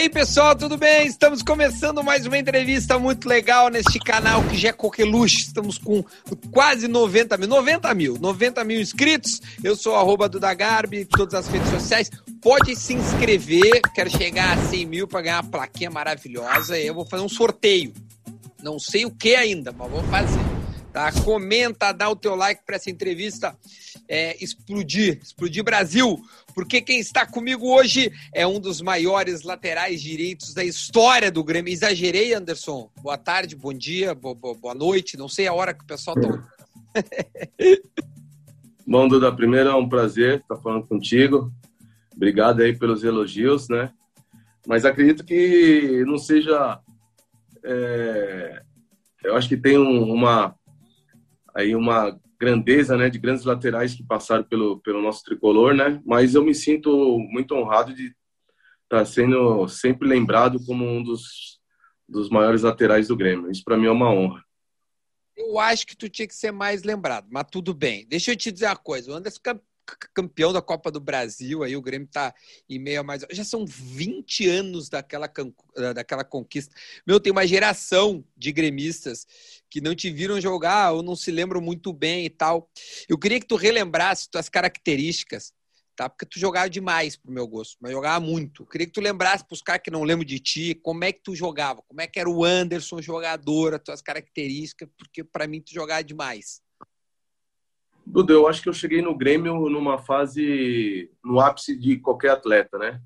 aí, pessoal, tudo bem? Estamos começando mais uma entrevista muito legal neste canal que já é coqueluche. Estamos com quase 90 mil, 90 mil, 90 mil inscritos. Eu sou arroba Duda Garbi, todas as redes sociais. Pode se inscrever, quero chegar a 100 mil para ganhar uma plaquinha maravilhosa. Eu vou fazer um sorteio. Não sei o que ainda, mas vou fazer. Tá? Comenta, dá o teu like para essa entrevista é, explodir, explodir Brasil, porque quem está comigo hoje é um dos maiores laterais direitos da história do Grêmio. Exagerei, Anderson? Boa tarde, bom dia, boa, boa noite, não sei a hora que o pessoal está. bom, Duda, primeiro é um prazer estar falando contigo. Obrigado aí pelos elogios, né? Mas acredito que não seja. É, eu acho que tem um, uma aí uma grandeza, né, de grandes laterais que passaram pelo, pelo nosso tricolor, né? Mas eu me sinto muito honrado de estar tá sendo sempre lembrado como um dos, dos maiores laterais do Grêmio. Isso para mim é uma honra. Eu acho que tu tinha que ser mais lembrado, mas tudo bem. Deixa eu te dizer uma coisa. O Anderson campeão da Copa do Brasil, aí o Grêmio está em meio a mais. Já são 20 anos daquela, daquela conquista. Meu, tem uma geração de gremistas que não te viram jogar ou não se lembram muito bem e tal. Eu queria que tu relembrasse tuas características, tá? Porque tu jogava demais pro meu gosto, mas jogava muito. Eu queria que tu lembrasse pros caras que não lembram de ti, como é que tu jogava, como é que era o Anderson jogador, as tuas características, porque para mim tu jogava demais. Dudu, eu acho que eu cheguei no Grêmio numa fase, no ápice de qualquer atleta, né?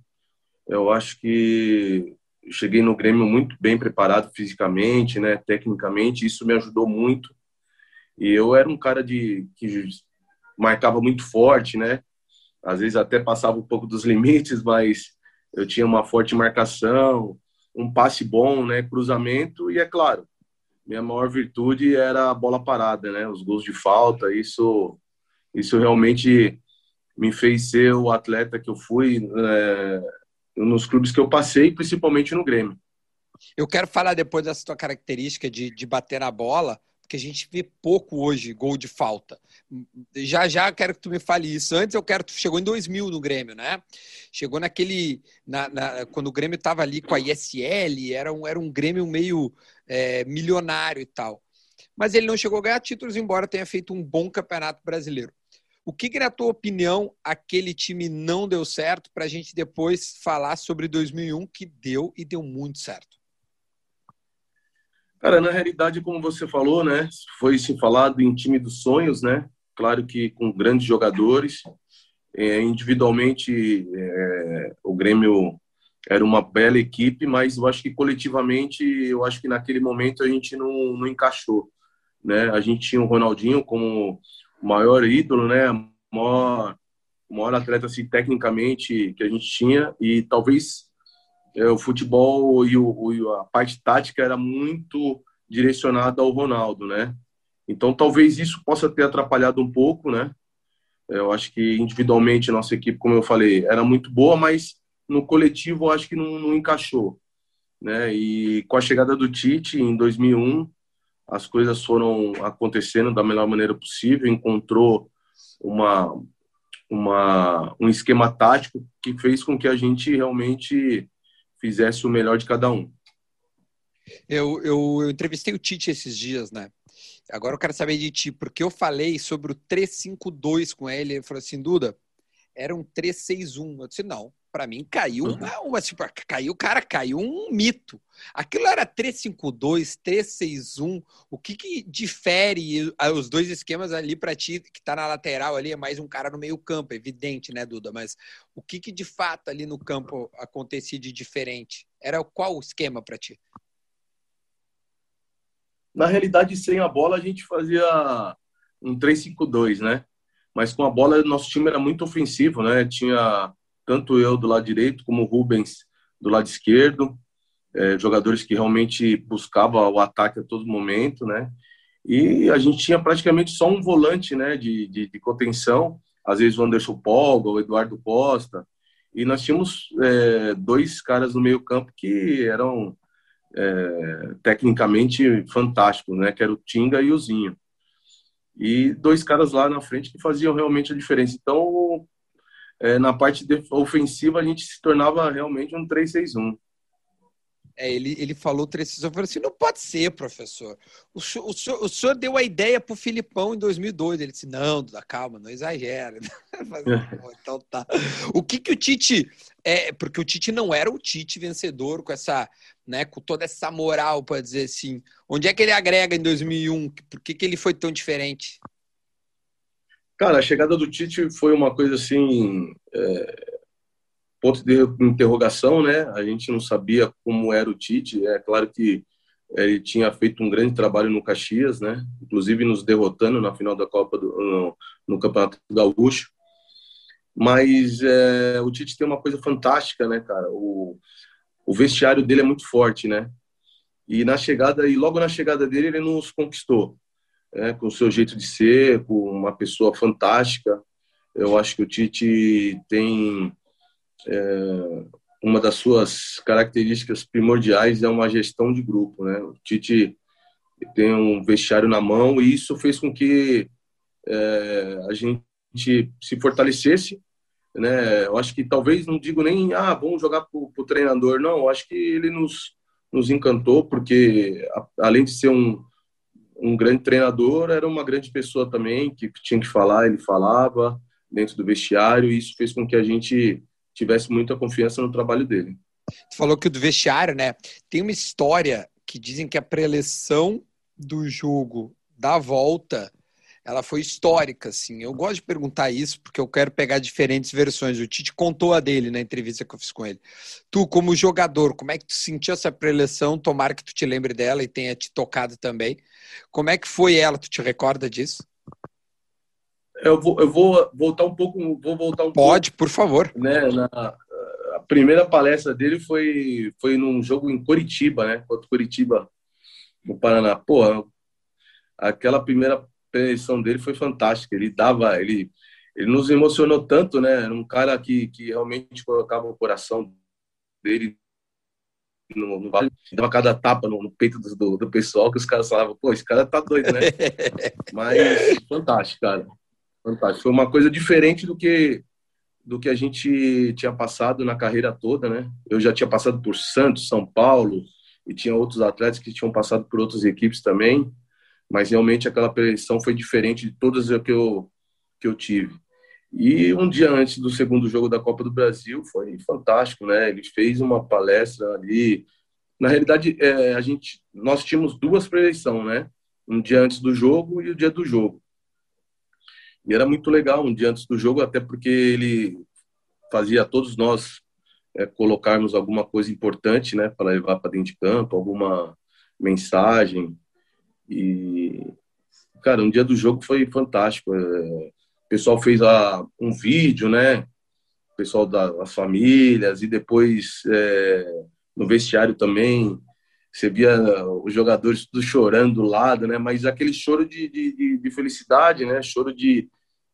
Eu acho que cheguei no Grêmio muito bem preparado fisicamente, né? Tecnicamente, isso me ajudou muito. E eu era um cara de que marcava muito forte, né? Às vezes até passava um pouco dos limites, mas eu tinha uma forte marcação, um passe bom, né? Cruzamento e é claro, minha maior virtude era a bola parada, né? Os gols de falta, isso, isso realmente me fez ser o atleta que eu fui é, nos clubes que eu passei, principalmente no Grêmio. Eu quero falar depois dessa tua característica de, de bater na bola, porque a gente vê pouco hoje gol de falta. Já já quero que tu me fale isso. Antes eu quero tu chegou em 2000 no Grêmio, né? Chegou naquele na, na quando o Grêmio estava ali com a ISL, era um era um Grêmio meio é, milionário e tal. Mas ele não chegou a ganhar títulos, embora tenha feito um bom campeonato brasileiro. O que, que na tua opinião, aquele time não deu certo para a gente depois falar sobre 2001 que deu e deu muito certo? Cara, na realidade, como você falou, né, foi se falado em time dos sonhos, né? Claro que com grandes jogadores, é, individualmente é, o Grêmio era uma bela equipe, mas eu acho que coletivamente, eu acho que naquele momento a gente não, não encaixou, né? A gente tinha o Ronaldinho como o maior ídolo, né? O maior, o maior atleta assim, tecnicamente que a gente tinha e talvez é, o futebol e o, a parte tática era muito direcionada ao Ronaldo, né? Então talvez isso possa ter atrapalhado um pouco, né? Eu acho que individualmente nossa equipe, como eu falei, era muito boa, mas no coletivo eu acho que não, não encaixou, né? E com a chegada do Tite em 2001, as coisas foram acontecendo da melhor maneira possível, encontrou uma uma um esquema tático que fez com que a gente realmente fizesse o melhor de cada um. Eu, eu, eu entrevistei o Tite esses dias, né? Agora eu quero saber de ti, porque eu falei sobre o 352 com ele. Ele falou assim: Duda, era um 361. Eu disse: não, para mim caiu uma, uma tipo, caiu, cara, caiu um mito. Aquilo era 352, 361. O que que difere os dois esquemas ali para ti que tá na lateral ali é mais um cara no meio-campo, evidente, né, Duda, mas o que que de fato ali no campo acontecia de diferente? Era qual o esquema para ti? Na realidade, sem a bola a gente fazia um 3-5-2, né? Mas com a bola nosso time era muito ofensivo, né? Tinha tanto eu do lado direito como o Rubens do lado esquerdo, é, jogadores que realmente buscavam o ataque a todo momento, né? E a gente tinha praticamente só um volante, né, de, de, de contenção, às vezes o Anderson Polga, o Eduardo Costa, e nós tínhamos é, dois caras no meio campo que eram é, tecnicamente fantásticos, né, que era o Tinga e o Zinho. E dois caras lá na frente que faziam realmente a diferença. Então, é, na parte ofensiva a gente se tornava realmente um 3-6-1. É, ele, ele falou precisão, eu falei assim, não pode ser, professor. O senhor, o senhor, o senhor deu a ideia para o Filipão em 2002. Ele disse, não, calma, não exagera. então tá. O que que o Tite... É, porque o Tite não era o Tite vencedor com essa, né, com toda essa moral, para dizer assim. Onde é que ele agrega em 2001? Por que, que ele foi tão diferente? Cara, a chegada do Tite foi uma coisa assim... É ponto de interrogação, né? A gente não sabia como era o Tite. É claro que ele tinha feito um grande trabalho no Caxias, né? Inclusive nos derrotando na final da Copa do, no, no Campeonato Gaúcho. Mas é, o Tite tem uma coisa fantástica, né, cara? O, o vestiário dele é muito forte, né? E na chegada e logo na chegada dele ele nos conquistou, né? Com o seu jeito de ser, com uma pessoa fantástica. Eu acho que o Tite tem é, uma das suas características primordiais é uma gestão de grupo, né? O Tite tem um vestiário na mão e isso fez com que é, a gente se fortalecesse, né? Eu acho que talvez não digo nem ah vamos jogar para o treinador, não. Eu acho que ele nos nos encantou porque além de ser um um grande treinador era uma grande pessoa também que tinha que falar ele falava dentro do vestiário e isso fez com que a gente tivesse muita confiança no trabalho dele. Tu falou que o do vestiário, né? Tem uma história que dizem que a preleção do jogo da volta ela foi histórica, assim. Eu gosto de perguntar isso porque eu quero pegar diferentes versões. O Tite contou a dele na entrevista que eu fiz com ele. Tu, como jogador, como é que tu sentiu essa preleção? Tomara que tu te lembre dela e tenha te tocado também. Como é que foi ela? Tu te recorda disso? eu vou, eu vou voltar um pouco, vou voltar um Pode, pouco, por favor. Né, na, a primeira palestra dele foi foi num jogo em Curitiba, né, contra Curitiba, no Paraná. Pô, aquela primeira preleção dele foi fantástica. Ele dava, ele ele nos emocionou tanto, né? Era um cara que que realmente colocava o coração dele no, no dava cada tapa no, no peito do, do, do, pessoal que os caras falavam, pô, esse cara tá doido, né? Mas fantástico, cara. Fantástico. Foi uma coisa diferente do que do que a gente tinha passado na carreira toda, né? Eu já tinha passado por Santos, São Paulo e tinha outros atletas que tinham passado por outras equipes também, mas realmente aquela pressão foi diferente de todas as que eu que eu tive. E um dia antes do segundo jogo da Copa do Brasil foi fantástico, né? Ele fez uma palestra ali. Na realidade, é, a gente nós tínhamos duas preleções, né? Um dia antes do jogo e o dia do jogo. E era muito legal um dia antes do jogo, até porque ele fazia todos nós é, colocarmos alguma coisa importante, né, para levar para dentro de campo, alguma mensagem. E, cara, um dia do jogo foi fantástico. É, o pessoal fez a, um vídeo, né, o pessoal das famílias, e depois é, no vestiário também. Você via os jogadores tudo chorando do lado, né? Mas aquele choro de, de, de felicidade, né? Choro de,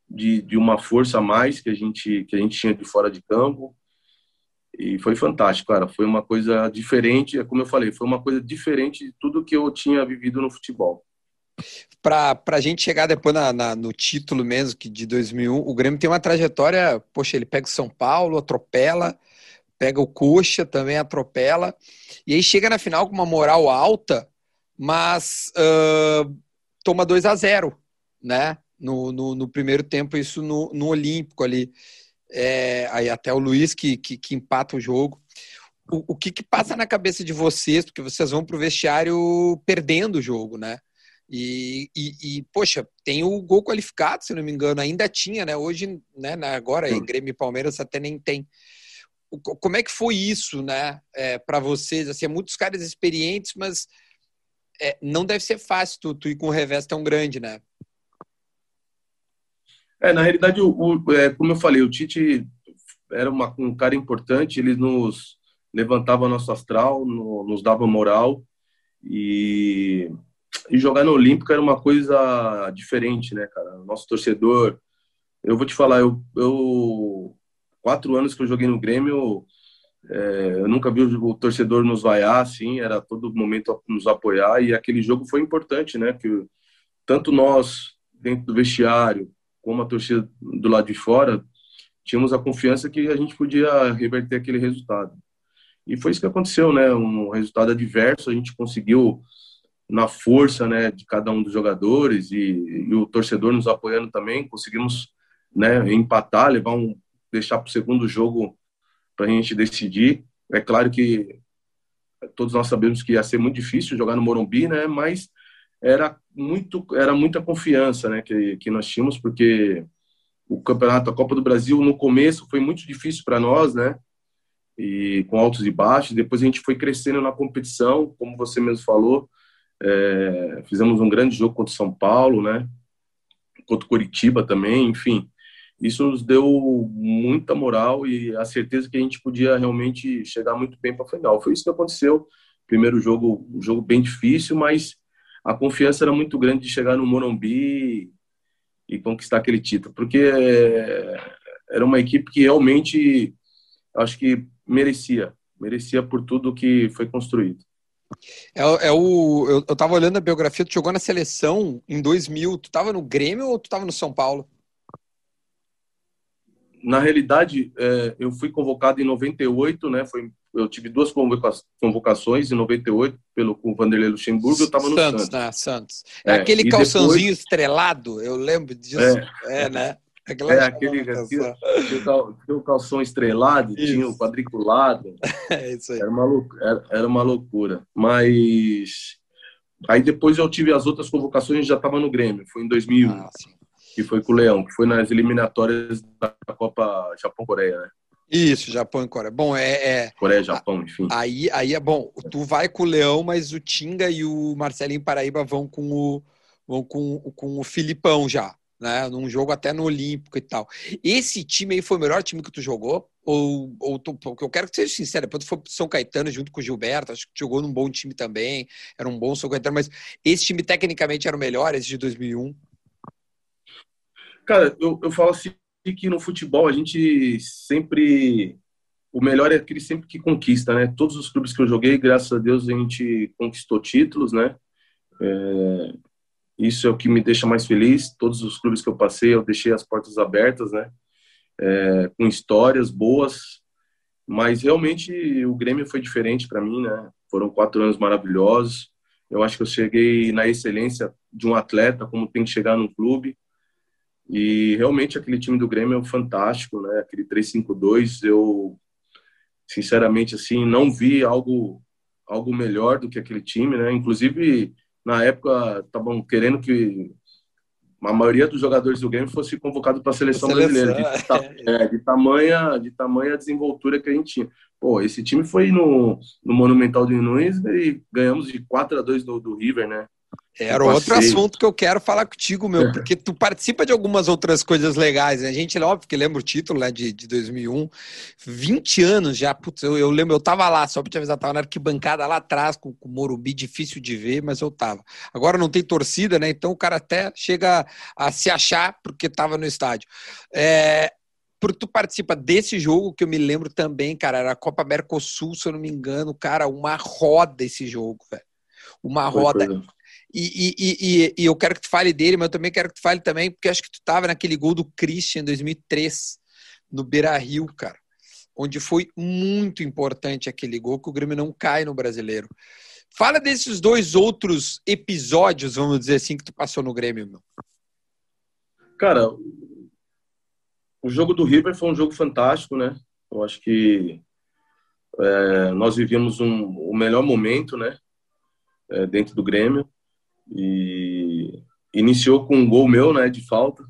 de, de uma força a mais que a gente que a gente tinha de fora de campo e foi fantástico, cara. Foi uma coisa diferente, é como eu falei, foi uma coisa diferente de tudo que eu tinha vivido no futebol. Para a gente chegar depois na, na, no título mesmo, que de 2001, o Grêmio tem uma trajetória, poxa, ele pega o São Paulo, atropela, pega o Coxa, também atropela, e aí chega na final com uma moral alta, mas uh, toma 2 a 0 né? no, no, no primeiro tempo, isso no, no Olímpico ali. É, aí até o Luiz que, que, que empata o jogo. O, o que, que passa na cabeça de vocês, porque vocês vão para o vestiário perdendo o jogo, né? E, e, e, poxa, tem o gol qualificado, se não me engano, ainda tinha, né? Hoje, né, agora em Grêmio e Palmeiras até nem tem. Como é que foi isso, né, é, para vocês? Assim, é muitos caras experientes, mas é, não deve ser fácil tu, tu ir com um revés tão grande, né? É, na realidade, o, o é, como eu falei, o Tite era uma, um cara importante, ele nos levantava nosso astral, no, nos dava moral e, e jogar no Olímpico era uma coisa diferente, né, cara? Nosso torcedor, eu vou te falar, eu, eu quatro anos que eu joguei no Grêmio, é, eu nunca vi o, torcedor nos vaiar, assim, era todo momento nos apoiar e aquele jogo foi importante, né? Que tanto nós dentro do vestiário como a torcida do lado de fora, tínhamos a confiança que a gente podia reverter aquele resultado. E foi isso que aconteceu, né? Um resultado adverso, a gente conseguiu na força, né, de cada um dos jogadores e, e o torcedor nos apoiando também, conseguimos, né, empatar, levar um deixar para o segundo jogo para a gente decidir. É claro que todos nós sabemos que ia ser muito difícil jogar no Morumbi, né? Mas era muito, era muita confiança, né? Que, que nós tínhamos, porque o campeonato, a Copa do Brasil, no começo foi muito difícil para nós, né? E com altos e baixos. Depois a gente foi crescendo na competição, como você mesmo falou. É, fizemos um grande jogo contra o São Paulo, né? Contra o Curitiba também, enfim. Isso nos deu muita moral e a certeza que a gente podia realmente chegar muito bem para a final. Foi isso que aconteceu. Primeiro jogo, um jogo bem difícil, mas a confiança era muito grande de chegar no Morumbi e conquistar aquele título, porque é, era uma equipe que realmente acho que merecia, merecia por tudo que foi construído. É, é o, eu, eu tava olhando a biografia, tu jogou na seleção em 2000, tu tava no Grêmio ou tu tava no São Paulo? Na realidade, é, eu fui convocado em 98, né, foi eu tive duas convocações em 98 pelo com o Vanderlei Luxemburgo, eu estava no Santos. Santos, né? Santos. É, aquele calçãozinho depois... estrelado, eu lembro disso. É, é né? Aquela é, aquele tinha, tinha o calção estrelado, isso. tinha o quadriculado. É isso aí. Era uma, era, era uma loucura. Mas aí depois eu tive as outras convocações já estava no Grêmio, foi em 2001. Ah, que foi com o Leão, que foi nas eliminatórias da Copa Japão-Coreia, né? Isso, Japão e Coreia. Bom, é. é Coreia, Japão, enfim. Aí, aí é bom. Tu vai com o Leão, mas o Tinga e o Marcelinho Paraíba vão com o, vão com, com o Filipão já, né? Num jogo até no Olímpico e tal. Esse time aí foi o melhor time que tu jogou? Ou, ou tu, eu quero que seja sincero, depois tu foi pro São Caetano junto com o Gilberto, acho que tu jogou num bom time também, era um bom São Caetano, mas esse time tecnicamente era o melhor, esse de 2001? Cara, eu, eu falo assim, que no futebol a gente sempre o melhor é aquele sempre que conquista, né? Todos os clubes que eu joguei, graças a Deus, a gente conquistou títulos, né? É, isso é o que me deixa mais feliz. Todos os clubes que eu passei, eu deixei as portas abertas, né? É, com histórias boas, mas realmente o Grêmio foi diferente para mim, né? Foram quatro anos maravilhosos. Eu acho que eu cheguei na excelência de um atleta, como tem que chegar num clube. E realmente aquele time do Grêmio é fantástico, né? Aquele 3-5-2, eu sinceramente assim não vi algo algo melhor do que aquele time, né? Inclusive na época estavam querendo que a maioria dos jogadores do Grêmio fosse convocado para a seleção, brasileira, de, ta, é, de, tamanha de tamanha desenvoltura que a gente tinha. Pô, esse time foi no, no Monumental de Nunes e ganhamos de 4 a 2 do, do River, né? Era outro assunto que eu quero falar contigo, meu, é. porque tu participa de algumas outras coisas legais. Né? A gente, óbvio que lembra o título né, de, de 2001, 20 anos já. Putz, eu, eu lembro, eu tava lá, só pra te avisar, tava na arquibancada lá atrás com, com o Morumbi, difícil de ver, mas eu tava. Agora não tem torcida, né? Então o cara até chega a se achar porque tava no estádio. É, porque tu participa desse jogo que eu me lembro também, cara, era a Copa Mercosul, se eu não me engano, cara, uma roda esse jogo, velho. Uma roda. E, e, e, e, eu quero que tu fale dele, mas eu também quero que tu fale também, porque acho que tu estava naquele gol do Christian em 2003, no Beira Rio, cara, onde foi muito importante aquele gol, que o Grêmio não cai no brasileiro. Fala desses dois outros episódios, vamos dizer assim, que tu passou no Grêmio, meu. Cara, o jogo do River foi um jogo fantástico, né? Eu acho que é, nós vivíamos um, o melhor momento, né? É, dentro do Grêmio. E iniciou com um gol meu, né, de falta,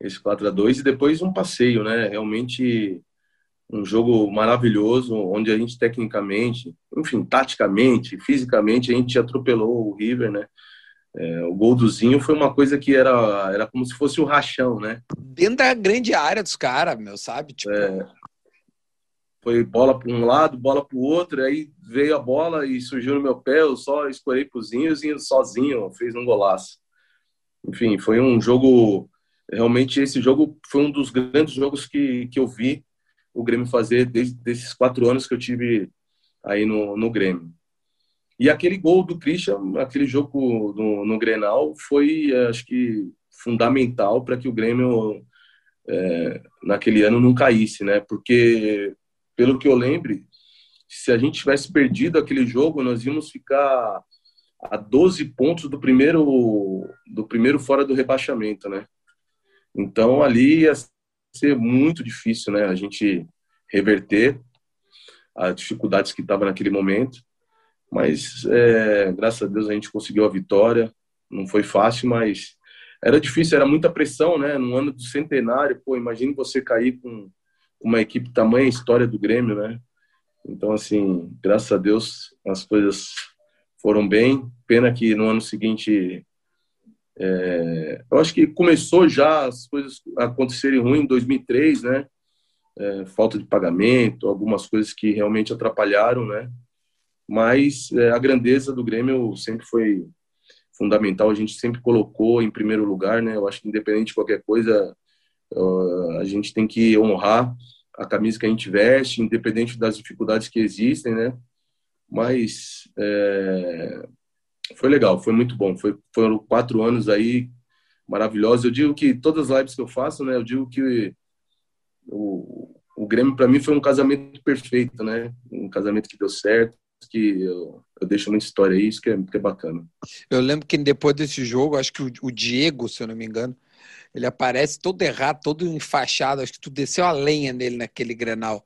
esse 4 a 2 e depois um passeio, né? Realmente um jogo maravilhoso, onde a gente tecnicamente, enfim, taticamente, fisicamente, a gente atropelou o River, né? É, o gol do Zinho foi uma coisa que era, era como se fosse um rachão, né? Dentro da grande área dos caras, meu, sabe? Tipo... É, foi bola para um lado, bola para o outro, aí veio a bola e surgiu no meu pé, eu só escorei Zinho, o Zinho sozinho fez um golaço. Enfim, foi um jogo, realmente esse jogo foi um dos grandes jogos que, que eu vi o Grêmio fazer desde esses quatro anos que eu tive aí no, no Grêmio. E aquele gol do Christian, aquele jogo no, no Grenal, foi, acho que, fundamental para que o Grêmio, é, naquele ano, não caísse, né? Porque pelo que eu lembre, se a gente tivesse perdido aquele jogo, nós íamos ficar a 12 pontos do primeiro do primeiro fora do rebaixamento, né? Então ali ia ser muito difícil, né? A gente reverter as dificuldades que estava naquele momento, mas é, graças a Deus a gente conseguiu a vitória. Não foi fácil, mas era difícil, era muita pressão, né? No ano do centenário, pô, imagine você cair com uma equipe tamanha história do Grêmio, né? Então, assim, graças a Deus as coisas foram bem. Pena que no ano seguinte, é, eu acho que começou já as coisas acontecerem ruim em 2003, né? É, falta de pagamento, algumas coisas que realmente atrapalharam, né? Mas é, a grandeza do Grêmio sempre foi fundamental. A gente sempre colocou em primeiro lugar, né? Eu acho que independente de qualquer coisa, a gente tem que honrar a camisa que a gente veste, independente das dificuldades que existem, né? Mas é, foi legal, foi muito bom. Foi, foram quatro anos aí maravilhosos. Eu digo que todas as lives que eu faço, né? Eu digo que o, o Grêmio para mim foi um casamento perfeito, né? Um casamento que deu certo, que eu, eu deixo muita história aí, isso que é, que é bacana. Eu lembro que depois desse jogo, acho que o, o Diego, se eu não me engano, ele aparece todo errado, todo enfaixado. Acho que tu desceu a lenha nele naquele Grenal.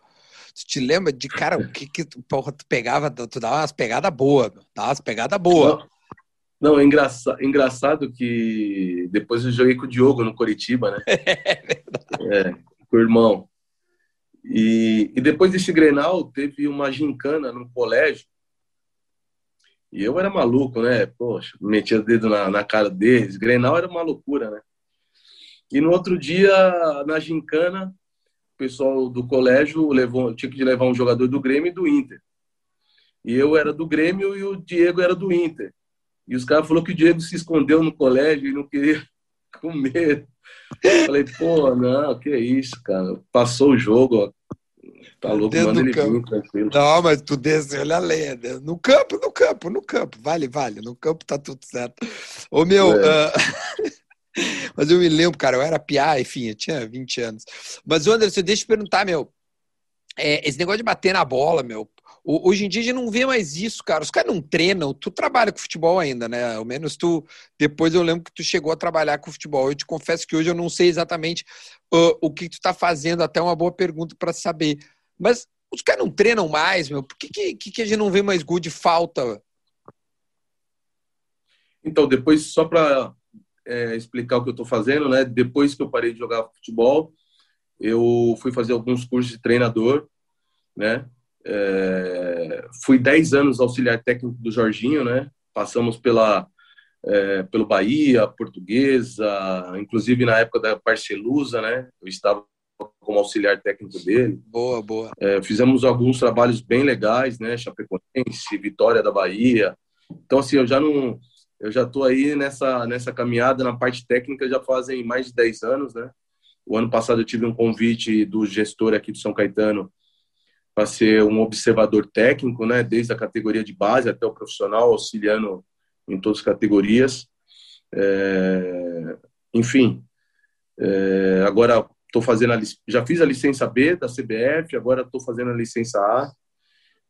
Tu te lembra de, cara, o que que porra, tu pegava, tu dava umas pegadas boas, dava umas pegadas boas. Não, não é engraçado, engraçado que depois eu joguei com o Diogo no Coritiba, né? É verdade. É, com o irmão. E, e depois desse Grenal, teve uma gincana no colégio. E eu era maluco, né? Poxa, metia o dedo na, na cara deles. Grenal era uma loucura, né? E no outro dia, na gincana, o pessoal do colégio levou, tinha que levar um jogador do Grêmio e do Inter. E eu era do Grêmio e o Diego era do Inter. E os caras falaram que o Diego se escondeu no colégio e não queria comer. Eu falei, pô, não, que isso, cara. Passou o jogo, ó. Tá louco, Dentro manda ele vir, tranquilo. Não, mas tu desceu olha a lenha. Né? No campo, no campo, no campo. Vale, vale. No campo tá tudo certo. Ô, meu... É. Uh... Mas eu me lembro, cara, eu era piá, enfim, eu tinha 20 anos. Mas, Anderson, deixa eu te perguntar, meu. É, esse negócio de bater na bola, meu. Hoje em dia a gente não vê mais isso, cara. Os caras não treinam. Tu trabalha com futebol ainda, né? Ao menos tu. Depois eu lembro que tu chegou a trabalhar com futebol. Eu te confesso que hoje eu não sei exatamente uh, o que tu tá fazendo. Até uma boa pergunta para saber. Mas os caras não treinam mais, meu. Por que, que, que a gente não vê mais gol de falta? Então, depois, só para é, explicar o que eu estou fazendo, né? Depois que eu parei de jogar futebol, eu fui fazer alguns cursos de treinador, né? É, fui 10 anos auxiliar técnico do Jorginho, né? Passamos pela é, pelo Bahia, Portuguesa, inclusive na época da Parcelusa, né? Eu estava como auxiliar técnico dele. Boa, boa. É, fizemos alguns trabalhos bem legais, né? Chapecoense, Vitória da Bahia. Então, assim, eu já não eu já estou aí nessa, nessa caminhada na parte técnica já fazem mais de 10 anos, né? O ano passado eu tive um convite do gestor aqui de São Caetano para ser um observador técnico, né? Desde a categoria de base até o profissional, auxiliando em todas as categorias. É... Enfim, é... agora estou fazendo a... já fiz a licença B da CBF, agora estou fazendo a licença A.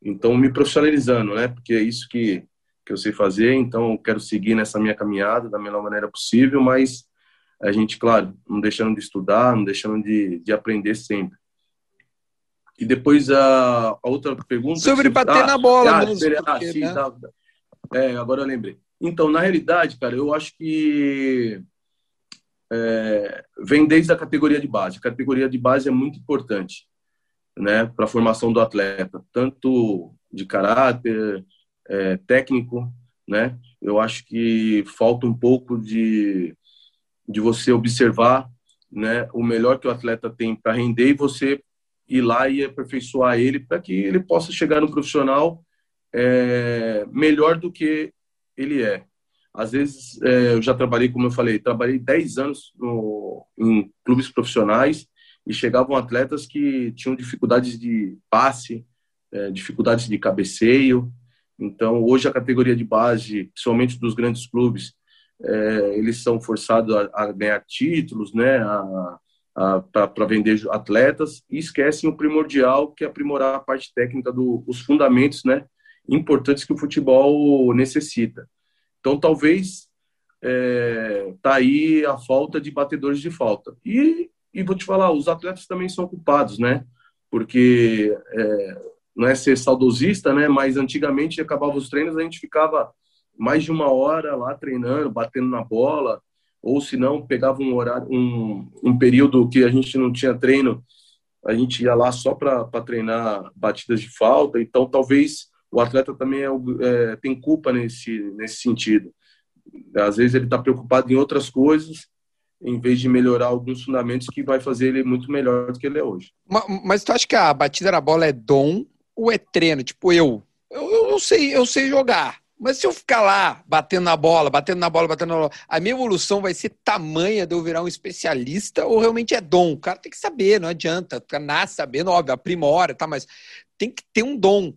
Então me profissionalizando, né? Porque é isso que que eu sei fazer, então eu quero seguir nessa minha caminhada da melhor maneira possível, mas a gente, claro, não deixando de estudar, não deixando de, de aprender sempre. E depois a, a outra pergunta... Sobre bater ah, na bola ah, mesmo. Ah, porque, sim, né? tá, é, agora eu lembrei. Então, na realidade, cara, eu acho que é, vem desde a categoria de base. A categoria de base é muito importante né, para a formação do atleta, tanto de caráter, é, técnico, né? Eu acho que falta um pouco de, de você observar, né, o melhor que o atleta tem para render e você ir lá e aperfeiçoar ele para que ele possa chegar no profissional é, melhor do que ele é. Às vezes, é, eu já trabalhei, como eu falei, trabalhei 10 anos no, em clubes profissionais e chegavam atletas que tinham dificuldades de passe, é, dificuldades de cabeceio, então, hoje a categoria de base, principalmente dos grandes clubes, é, eles são forçados a, a, ganhar títulos, né, para vender atletas e esquecem o primordial, que é aprimorar a parte técnica dos do, fundamentos né, importantes que o futebol necessita. Então, talvez é, tá aí a falta de batedores de falta. E, e vou te falar, os atletas também são culpados, né? Porque é, não é ser saudosista, né? Mas antigamente acabava os treinos, a gente ficava mais de uma hora lá treinando, batendo na bola, ou se não pegava um horário, um, um período que a gente não tinha treino, a gente ia lá só para treinar batidas de falta. Então, talvez o atleta também é, é, tem culpa nesse nesse sentido. Às vezes ele está preocupado em outras coisas em vez de melhorar alguns fundamentos que vai fazer ele muito melhor do que ele é hoje. Mas, mas tu acha que a batida na bola é dom ou é treino? Tipo eu, eu, eu sei, eu sei jogar. Mas se eu ficar lá batendo na bola, batendo na bola, batendo na bola, a minha evolução vai ser tamanha de eu virar um especialista ou realmente é dom? O cara tem que saber, não adianta. Nasce sabendo, óbvio, aprimora, tá? Mas tem que ter um dom.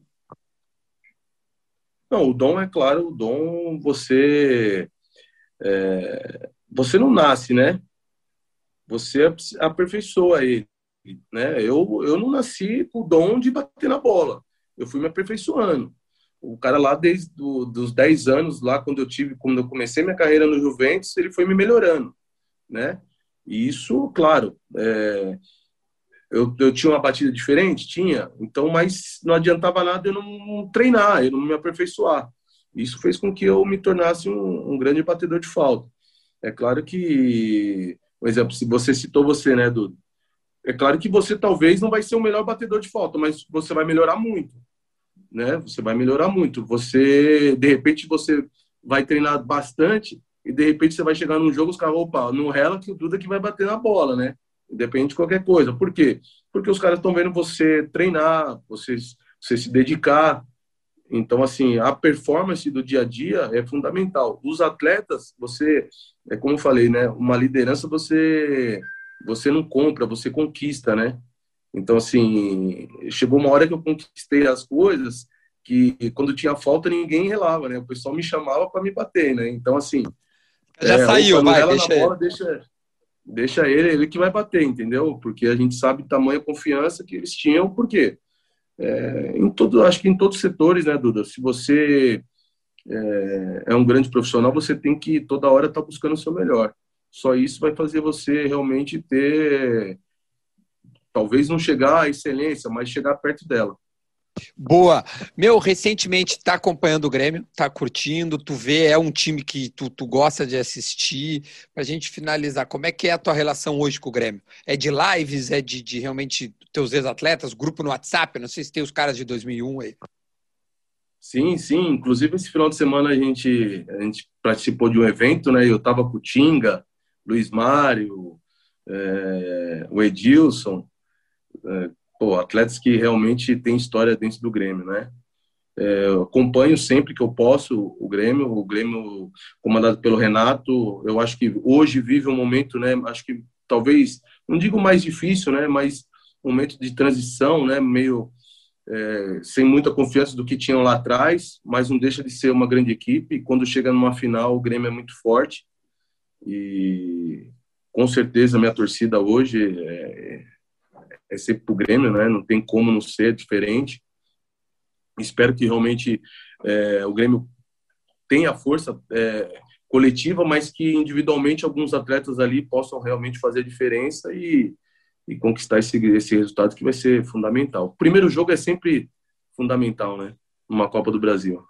Não, o dom é claro, o dom você é, você não nasce, né? Você aperfeiçoa ele, né? Eu eu não nasci com o dom de bater na bola. Eu fui me aperfeiçoando. O cara lá desde do, dos 10 anos lá quando eu tive, quando eu comecei minha carreira no Juventus, ele foi me melhorando, né? E isso, claro, é, eu, eu tinha uma batida diferente? Tinha. Então, mas não adiantava nada eu não treinar, eu não me aperfeiçoar. Isso fez com que eu me tornasse um, um grande batedor de falta. É claro que, por exemplo, se você citou você, né, Dudu? É claro que você talvez não vai ser o melhor batedor de falta, mas você vai melhorar muito, né? Você vai melhorar muito. Você, de repente, você vai treinar bastante e de repente você vai chegar num jogo os caras, opa, não rela que o Duda que vai bater na bola, né? independente de qualquer coisa. Por quê? Porque os caras estão vendo você treinar, você, você se dedicar. Então, assim, a performance do dia a dia é fundamental. Os atletas, você, é como eu falei, né? Uma liderança você, você não compra, você conquista, né? Então, assim, chegou uma hora que eu conquistei as coisas que quando tinha falta ninguém relava, né? O pessoal me chamava para me bater, né? Então, assim. Já é, saiu, vai, deixa, bola, deixa deixa ele, ele que vai bater, entendeu? Porque a gente sabe tamanha confiança que eles tinham, porque é, em todo, acho que em todos os setores, né, Duda? Se você é, é um grande profissional, você tem que toda hora estar tá buscando o seu melhor. Só isso vai fazer você realmente ter, talvez não chegar à excelência, mas chegar perto dela. Boa. Meu, recentemente tá acompanhando o Grêmio, tá curtindo, tu vê, é um time que tu, tu gosta de assistir. Pra gente finalizar, como é que é a tua relação hoje com o Grêmio? É de lives, é de, de realmente teus ex-atletas, grupo no WhatsApp? Não sei se tem os caras de 2001 aí. Sim, sim. Inclusive, esse final de semana a gente, a gente participou de um evento, né? Eu tava com o Tinga, Luiz Mário, é, o Edilson, é, pô, atletas que realmente têm história dentro do Grêmio, né? É, acompanho sempre que eu posso o Grêmio, o Grêmio comandado pelo Renato. Eu acho que hoje vive um momento, né? Acho que talvez, não digo mais difícil, né? Mas um momento de transição, né? Meio é, sem muita confiança do que tinham lá atrás, mas não deixa de ser uma grande equipe. Quando chega numa final, o Grêmio é muito forte. E com certeza minha torcida hoje é, é sempre para o Grêmio, né? Não tem como não ser diferente. Espero que realmente é, o Grêmio tenha força é, coletiva, mas que individualmente alguns atletas ali possam realmente fazer diferença e, e conquistar esse, esse resultado que vai ser fundamental. O primeiro jogo é sempre fundamental, né? Numa Copa do Brasil.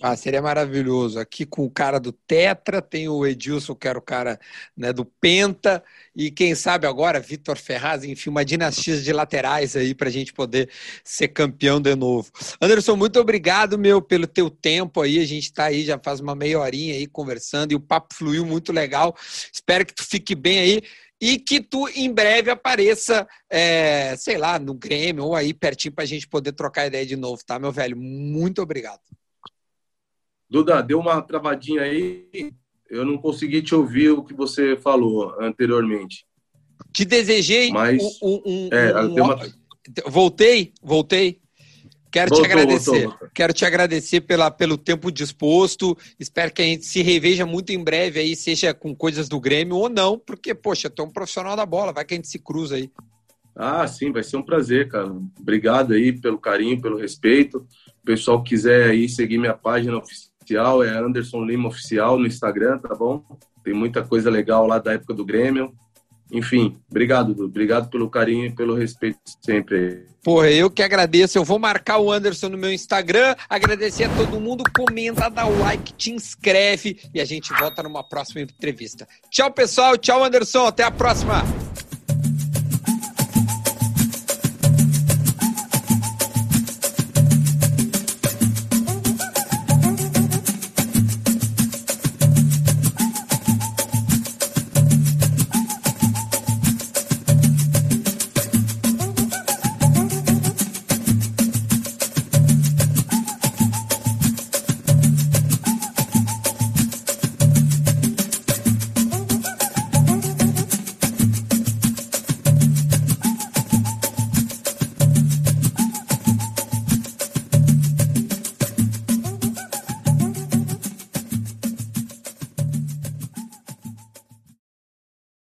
Ah, seria maravilhoso. Aqui com o cara do Tetra, tem o Edilson, que era o cara né, do Penta, e quem sabe agora, Vitor Ferraz, enfim, uma dinastia de laterais aí para a gente poder ser campeão de novo. Anderson, muito obrigado, meu, pelo teu tempo aí. A gente está aí, já faz uma meia horinha aí conversando, e o papo fluiu muito legal. Espero que tu fique bem aí e que tu em breve apareça, é, sei lá, no Grêmio ou aí pertinho para a gente poder trocar ideia de novo, tá, meu velho? Muito obrigado. Duda, deu uma travadinha aí. Eu não consegui te ouvir o que você falou anteriormente. Te desejei Mas, um, um, é, um... Uma... Voltei, voltei. Quero voltou, te agradecer. Voltou, voltou. Quero te agradecer pela, pelo tempo disposto. Espero que a gente se reveja muito em breve aí, seja com coisas do Grêmio ou não, porque, poxa, tu é um profissional da bola, vai que a gente se cruza aí. Ah, sim, vai ser um prazer, cara. Obrigado aí pelo carinho, pelo respeito. O pessoal quiser aí seguir minha página oficial, é Anderson Lima Oficial no Instagram, tá bom? Tem muita coisa legal lá da época do Grêmio. Enfim, obrigado. Obrigado pelo carinho e pelo respeito sempre. Porra, eu que agradeço. Eu vou marcar o Anderson no meu Instagram. Agradecer a todo mundo. Comenta, dá like, te inscreve e a gente volta numa próxima entrevista. Tchau, pessoal. Tchau, Anderson. Até a próxima.